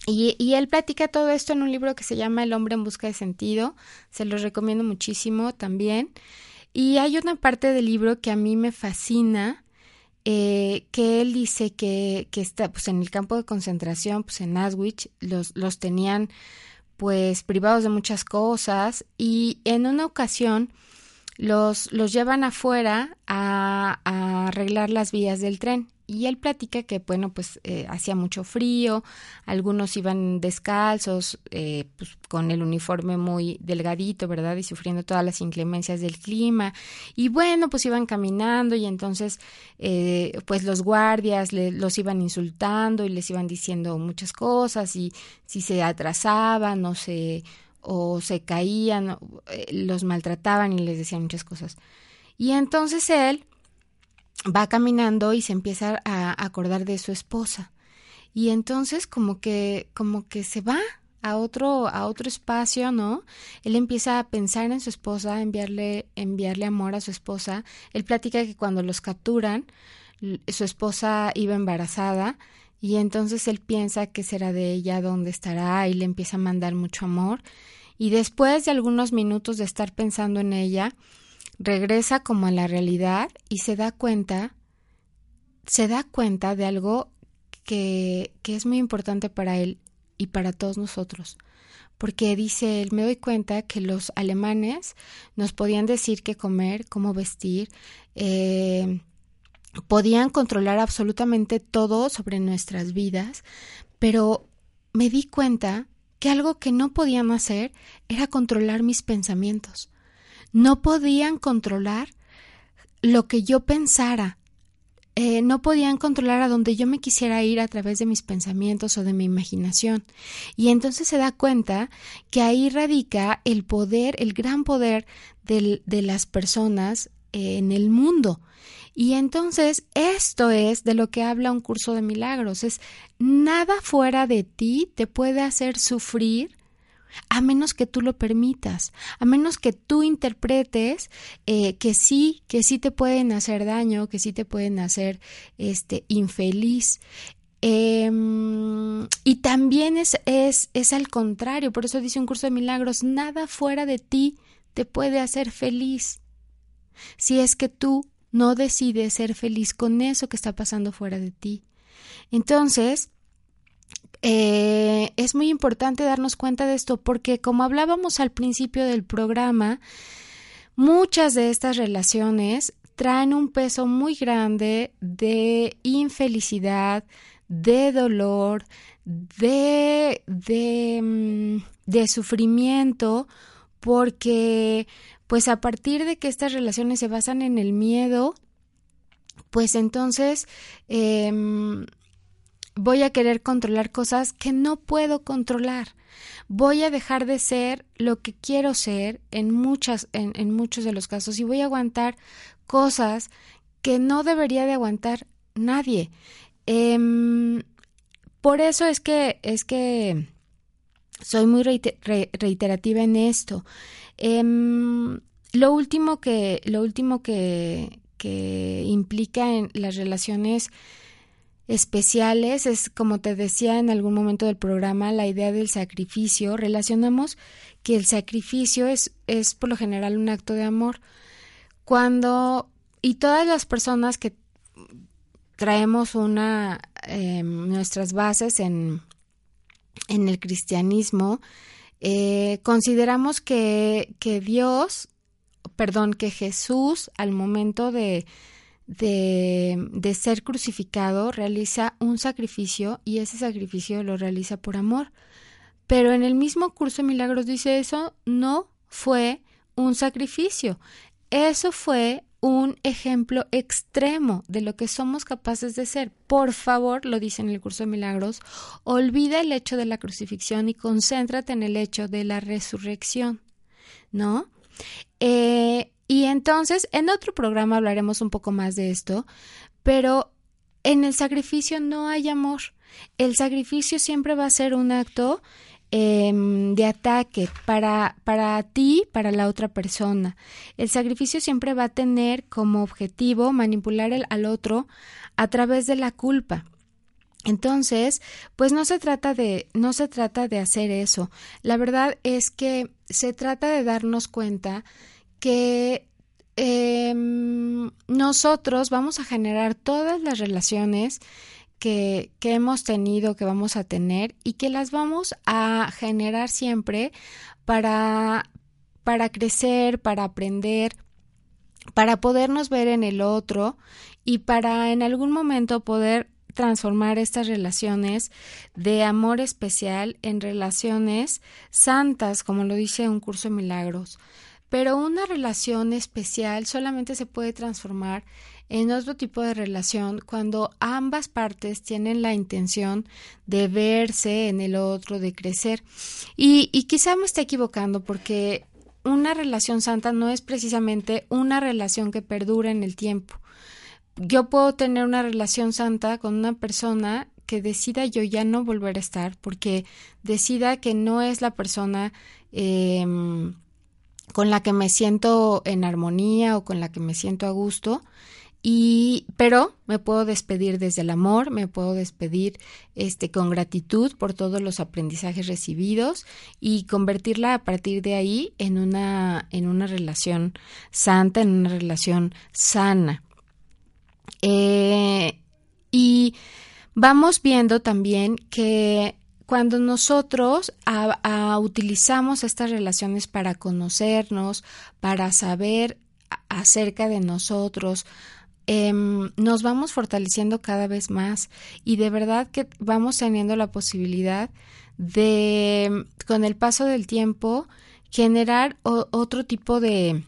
Y, y, él platica todo esto en un libro que se llama El hombre en busca de sentido. Se los recomiendo muchísimo también. Y hay una parte del libro que a mí me fascina, eh, que él dice que, que está pues en el campo de concentración, pues en Auschwitz, los, los tenían pues privados de muchas cosas y en una ocasión los, los llevan afuera a, arreglar las vías del tren y él platica que, bueno, pues eh, hacía mucho frío, algunos iban descalzos, eh, pues con el uniforme muy delgadito, ¿verdad? Y sufriendo todas las inclemencias del clima. Y bueno, pues iban caminando y entonces, eh, pues los guardias le, los iban insultando y les iban diciendo muchas cosas y si se atrasaban o se, o se caían, los maltrataban y les decían muchas cosas. Y entonces él va caminando y se empieza a acordar de su esposa. Y entonces como que, como que se va a otro, a otro espacio, ¿no? Él empieza a pensar en su esposa, enviarle, enviarle amor a su esposa. Él platica que cuando los capturan, su esposa iba embarazada y entonces él piensa que será de ella, dónde estará y le empieza a mandar mucho amor. Y después de algunos minutos de estar pensando en ella, regresa como a la realidad y se da cuenta, se da cuenta de algo que, que es muy importante para él y para todos nosotros. Porque dice él, me doy cuenta que los alemanes nos podían decir qué comer, cómo vestir, eh, podían controlar absolutamente todo sobre nuestras vidas, pero me di cuenta que algo que no podían hacer era controlar mis pensamientos no podían controlar lo que yo pensara, eh, no podían controlar a donde yo me quisiera ir a través de mis pensamientos o de mi imaginación. Y entonces se da cuenta que ahí radica el poder, el gran poder de las personas eh, en el mundo. Y entonces esto es de lo que habla un curso de milagros, es nada fuera de ti te puede hacer sufrir a menos que tú lo permitas, a menos que tú interpretes eh, que sí, que sí te pueden hacer daño, que sí te pueden hacer este infeliz. Em, y también es, es, es al contrario, por eso dice un curso de milagros, nada fuera de ti te puede hacer feliz. Si es que tú no decides ser feliz con eso que está pasando fuera de ti. Entonces, eh, es muy importante darnos cuenta de esto porque como hablábamos al principio del programa, muchas de estas relaciones traen un peso muy grande de infelicidad, de dolor, de, de, mm, de sufrimiento, porque pues a partir de que estas relaciones se basan en el miedo, pues entonces eh, voy a querer controlar cosas que no puedo controlar. Voy a dejar de ser lo que quiero ser en muchas, en, muchos de los casos, y voy a aguantar cosas que no debería de aguantar nadie. Eh, por eso es que, es que soy muy reiterativa en esto. Eh, lo último que, lo último que, que implica en las relaciones especiales, es como te decía en algún momento del programa, la idea del sacrificio. Relacionamos que el sacrificio es, es por lo general un acto de amor. Cuando, y todas las personas que traemos una, eh, nuestras bases en, en el cristianismo, eh, consideramos que, que Dios, perdón, que Jesús al momento de, de, de, ser crucificado realiza un sacrificio y ese sacrificio lo realiza por amor. Pero en el mismo curso de milagros dice eso no fue un sacrificio. Eso fue un ejemplo extremo de lo que somos capaces de ser. Por favor, lo dice en el curso de milagros, olvida el hecho de la crucifixión y concéntrate en el hecho de la resurrección, ¿no? Eh, y entonces, en otro programa hablaremos un poco más de esto, pero en el sacrificio no hay amor. El sacrificio siempre va a ser un acto Em, de ataque para, para ti, para la otra persona. El sacrificio siempre va a tener como objetivo manipular al otro a través de la culpa. Entonces, pues no se trata de no se trata de hacer eso. La verdad es que se trata de darnos cuenta que em, nosotros vamos a generar todas las relaciones que, hemos tenido, que vamos a tener y que las vamos a generar siempre para, para crecer, para aprender, para podernos ver en el otro y para en algún momento poder transformar estas relaciones de amor especial en relaciones santas, como lo dice un curso de milagros. Pero una relación especial solamente se puede transformar en otro tipo de relación cuando ambas partes tienen la intención de verse en el otro, de crecer. Y, y quizá me esté equivocando porque una relación santa no es precisamente una relación que perdura en el tiempo. Yo puedo tener una relación santa con una persona que decida yo ya no volver a estar porque decida que no es la persona eh, con la que me siento en armonía o con la que me siento a gusto y pero me puedo despedir desde el amor, me puedo despedir este con gratitud por todos los aprendizajes recibidos y convertirla a partir de ahí en una en una relación santa, en una relación sana. Eh, y vamos viendo también que cuando nosotros utilizamos estas relaciones para conocernos, para saber acerca de nosotros, Em, nos vamos fortaleciendo cada vez más y de verdad que vamos teniendo la posibilidad de, con el paso del tiempo, generar otro tipo de,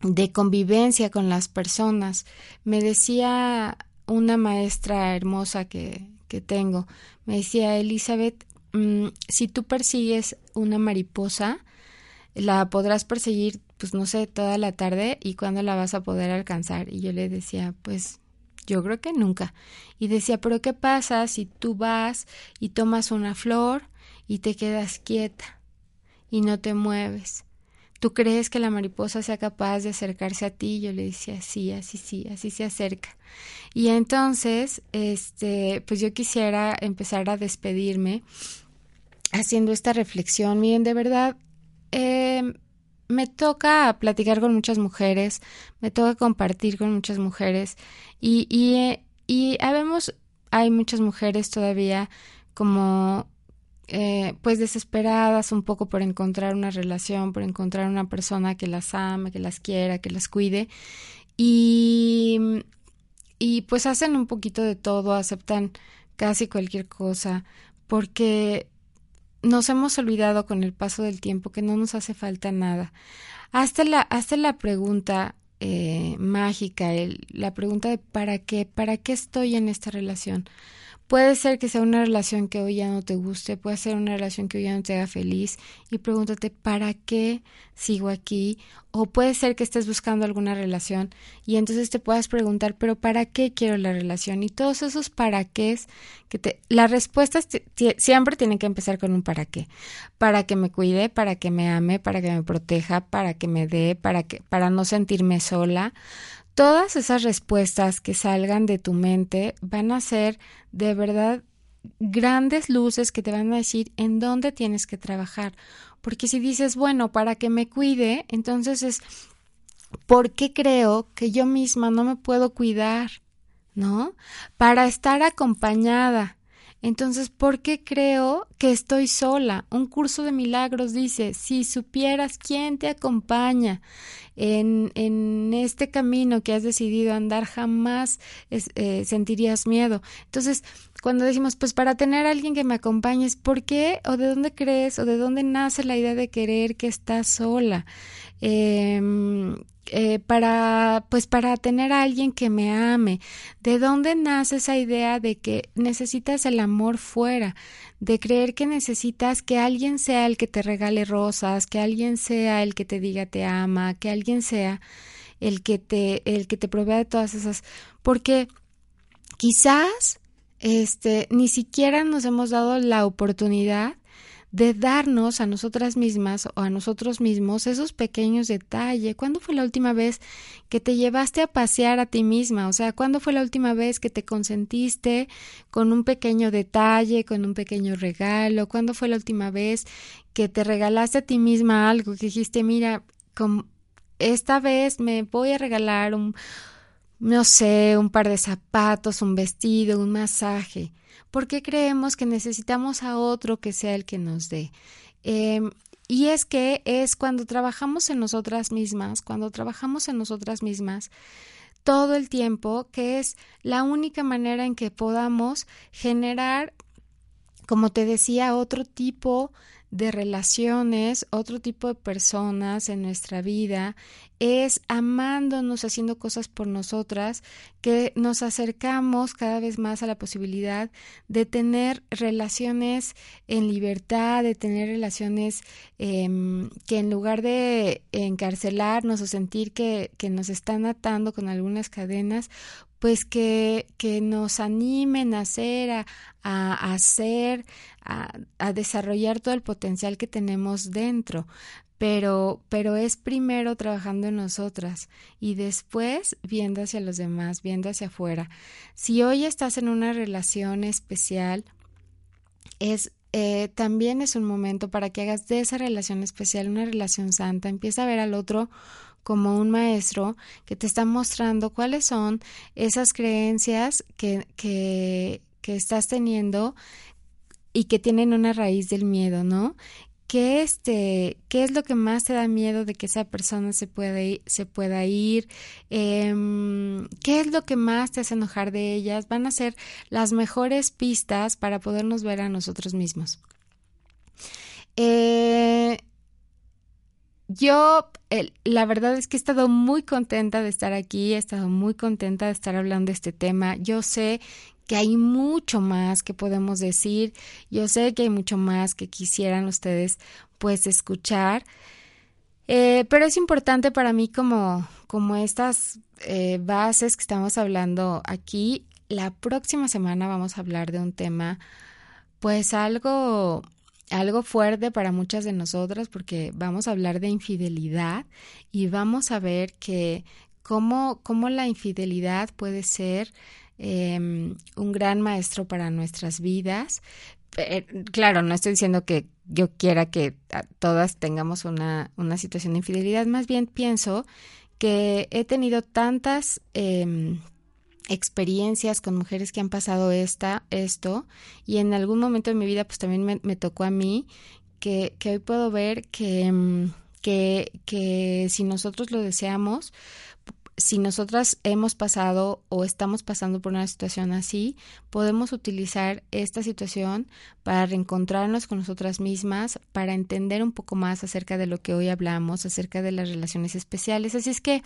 de convivencia con las personas. Me decía una maestra hermosa que, que tengo, me decía, Elizabeth, mm, si tú persigues una mariposa, la podrás perseguir pues no sé, toda la tarde y cuándo la vas a poder alcanzar. Y yo le decía, pues yo creo que nunca. Y decía, pero ¿qué pasa si tú vas y tomas una flor y te quedas quieta y no te mueves? ¿Tú crees que la mariposa sea capaz de acercarse a ti? Yo le decía, sí, así sí, así se acerca. Y entonces, este, pues yo quisiera empezar a despedirme haciendo esta reflexión. Miren, de verdad, eh, me toca platicar con muchas mujeres, me toca compartir con muchas mujeres y, y, y habemos, hay muchas mujeres todavía como eh, pues desesperadas un poco por encontrar una relación, por encontrar una persona que las ame, que las quiera, que las cuide y, y pues hacen un poquito de todo, aceptan casi cualquier cosa porque nos hemos olvidado con el paso del tiempo que no nos hace falta nada. Hasta la, hasta la pregunta eh, mágica, la pregunta de ¿para qué? ¿Para qué estoy en esta relación? Puede ser que sea una relación que hoy ya no te guste, puede ser una relación que hoy ya no te haga feliz y pregúntate ¿para qué sigo aquí? O puede ser que estés buscando alguna relación y entonces te puedas preguntar ¿pero para qué quiero la relación? Y todos esos para qué que te las respuestas siempre tienen que empezar con un para qué. Para que me cuide, para que me ame, para que me proteja, para que me dé, para que para no sentirme sola Todas esas respuestas que salgan de tu mente van a ser de verdad grandes luces que te van a decir en dónde tienes que trabajar. Porque si dices, bueno, para que me cuide, entonces es, ¿por qué creo que yo misma no me puedo cuidar? ¿No? Para estar acompañada. Entonces, ¿por qué creo que estoy sola? Un curso de milagros dice, si supieras quién te acompaña en, en este camino que has decidido andar, jamás eh, sentirías miedo. Entonces, cuando decimos, pues para tener a alguien que me acompañe, ¿por qué o de dónde crees o de dónde nace la idea de querer que estás sola? Eh, eh, para, pues para tener a alguien que me ame. ¿De dónde nace esa idea de que necesitas el amor fuera? De creer que necesitas que alguien sea el que te regale rosas, que alguien sea el que te diga te ama, que alguien sea el que te, el que te provea de todas esas, porque quizás este ni siquiera nos hemos dado la oportunidad de darnos a nosotras mismas o a nosotros mismos esos pequeños detalles. ¿Cuándo fue la última vez que te llevaste a pasear a ti misma? O sea, ¿cuándo fue la última vez que te consentiste con un pequeño detalle, con un pequeño regalo? ¿Cuándo fue la última vez que te regalaste a ti misma algo que dijiste, mira, esta vez me voy a regalar un, no sé, un par de zapatos, un vestido, un masaje? ¿Por qué creemos que necesitamos a otro que sea el que nos dé? Em, y es que es cuando trabajamos en nosotras mismas, cuando trabajamos en nosotras mismas todo el tiempo, que es la única manera en que podamos generar, como te decía, otro tipo de relaciones, otro tipo de personas en nuestra vida, es amándonos, haciendo cosas por nosotras, que nos acercamos cada vez más a la posibilidad de tener relaciones en libertad, de tener relaciones em, que en lugar de encarcelarnos o sentir que, que nos están atando con algunas cadenas, pues que, que nos animen a hacer, a, a hacer, a, a, desarrollar todo el potencial que tenemos dentro. Pero, pero es primero trabajando en nosotras y después viendo hacia los demás, viendo hacia afuera. Si hoy estás en una relación especial, es eh, también es un momento para que hagas de esa relación especial una relación santa. Empieza a ver al otro como un maestro que te está mostrando cuáles son esas creencias que, que, que estás teniendo y que tienen una raíz del miedo, ¿no? ¿Qué, este, ¿Qué es lo que más te da miedo de que esa persona se pueda ir? Se pueda ir? Eh, ¿Qué es lo que más te hace enojar de ellas? Van a ser las mejores pistas para podernos ver a nosotros mismos. Eh, yo, la verdad es que he estado muy contenta de estar aquí, he estado muy contenta de estar hablando de este tema. Yo sé que hay mucho más que podemos decir, yo sé que hay mucho más que quisieran ustedes pues escuchar, eh, pero es importante para mí como, como estas eh, bases que estamos hablando aquí. La próxima semana vamos a hablar de un tema pues algo algo fuerte para muchas de nosotras porque vamos a hablar de infidelidad y vamos a ver que cómo, cómo la infidelidad puede ser eh, un gran maestro para nuestras vidas. claro, no estoy diciendo que yo quiera que todas tengamos una, una situación de infidelidad, más bien pienso que he tenido tantas eh, experiencias con mujeres que han pasado esta, esto y en algún momento de mi vida pues también me, me tocó a mí que, que, hoy puedo ver que, mm, que, que si nosotros lo deseamos si nosotras hemos pasado o estamos pasando por una situación así, podemos utilizar esta situación para reencontrarnos con nosotras mismas, para entender un poco más acerca de lo que hoy hablamos, acerca de las relaciones especiales. Así es que,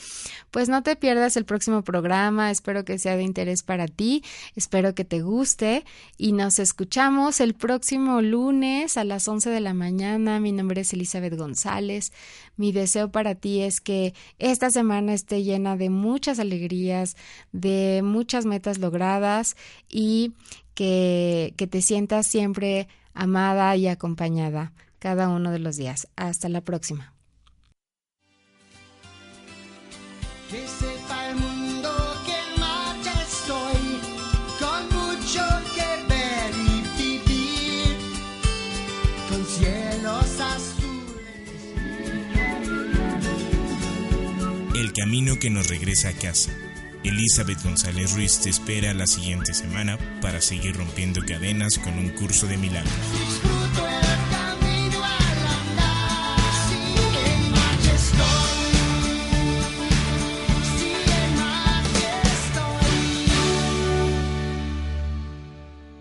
pues no te pierdas el próximo programa, espero que sea de interés para ti, espero que te guste y nos escuchamos el próximo lunes a las 11 de la mañana. Mi nombre es Elizabeth González. Mi deseo para ti es que esta semana esté llena de muchas alegrías, de muchas metas logradas y que, que te sientas siempre amada y acompañada cada uno de los días. Hasta la próxima. Camino que nos regresa a casa. Elizabeth González Ruiz te espera la siguiente semana para seguir rompiendo cadenas con un curso de milagros.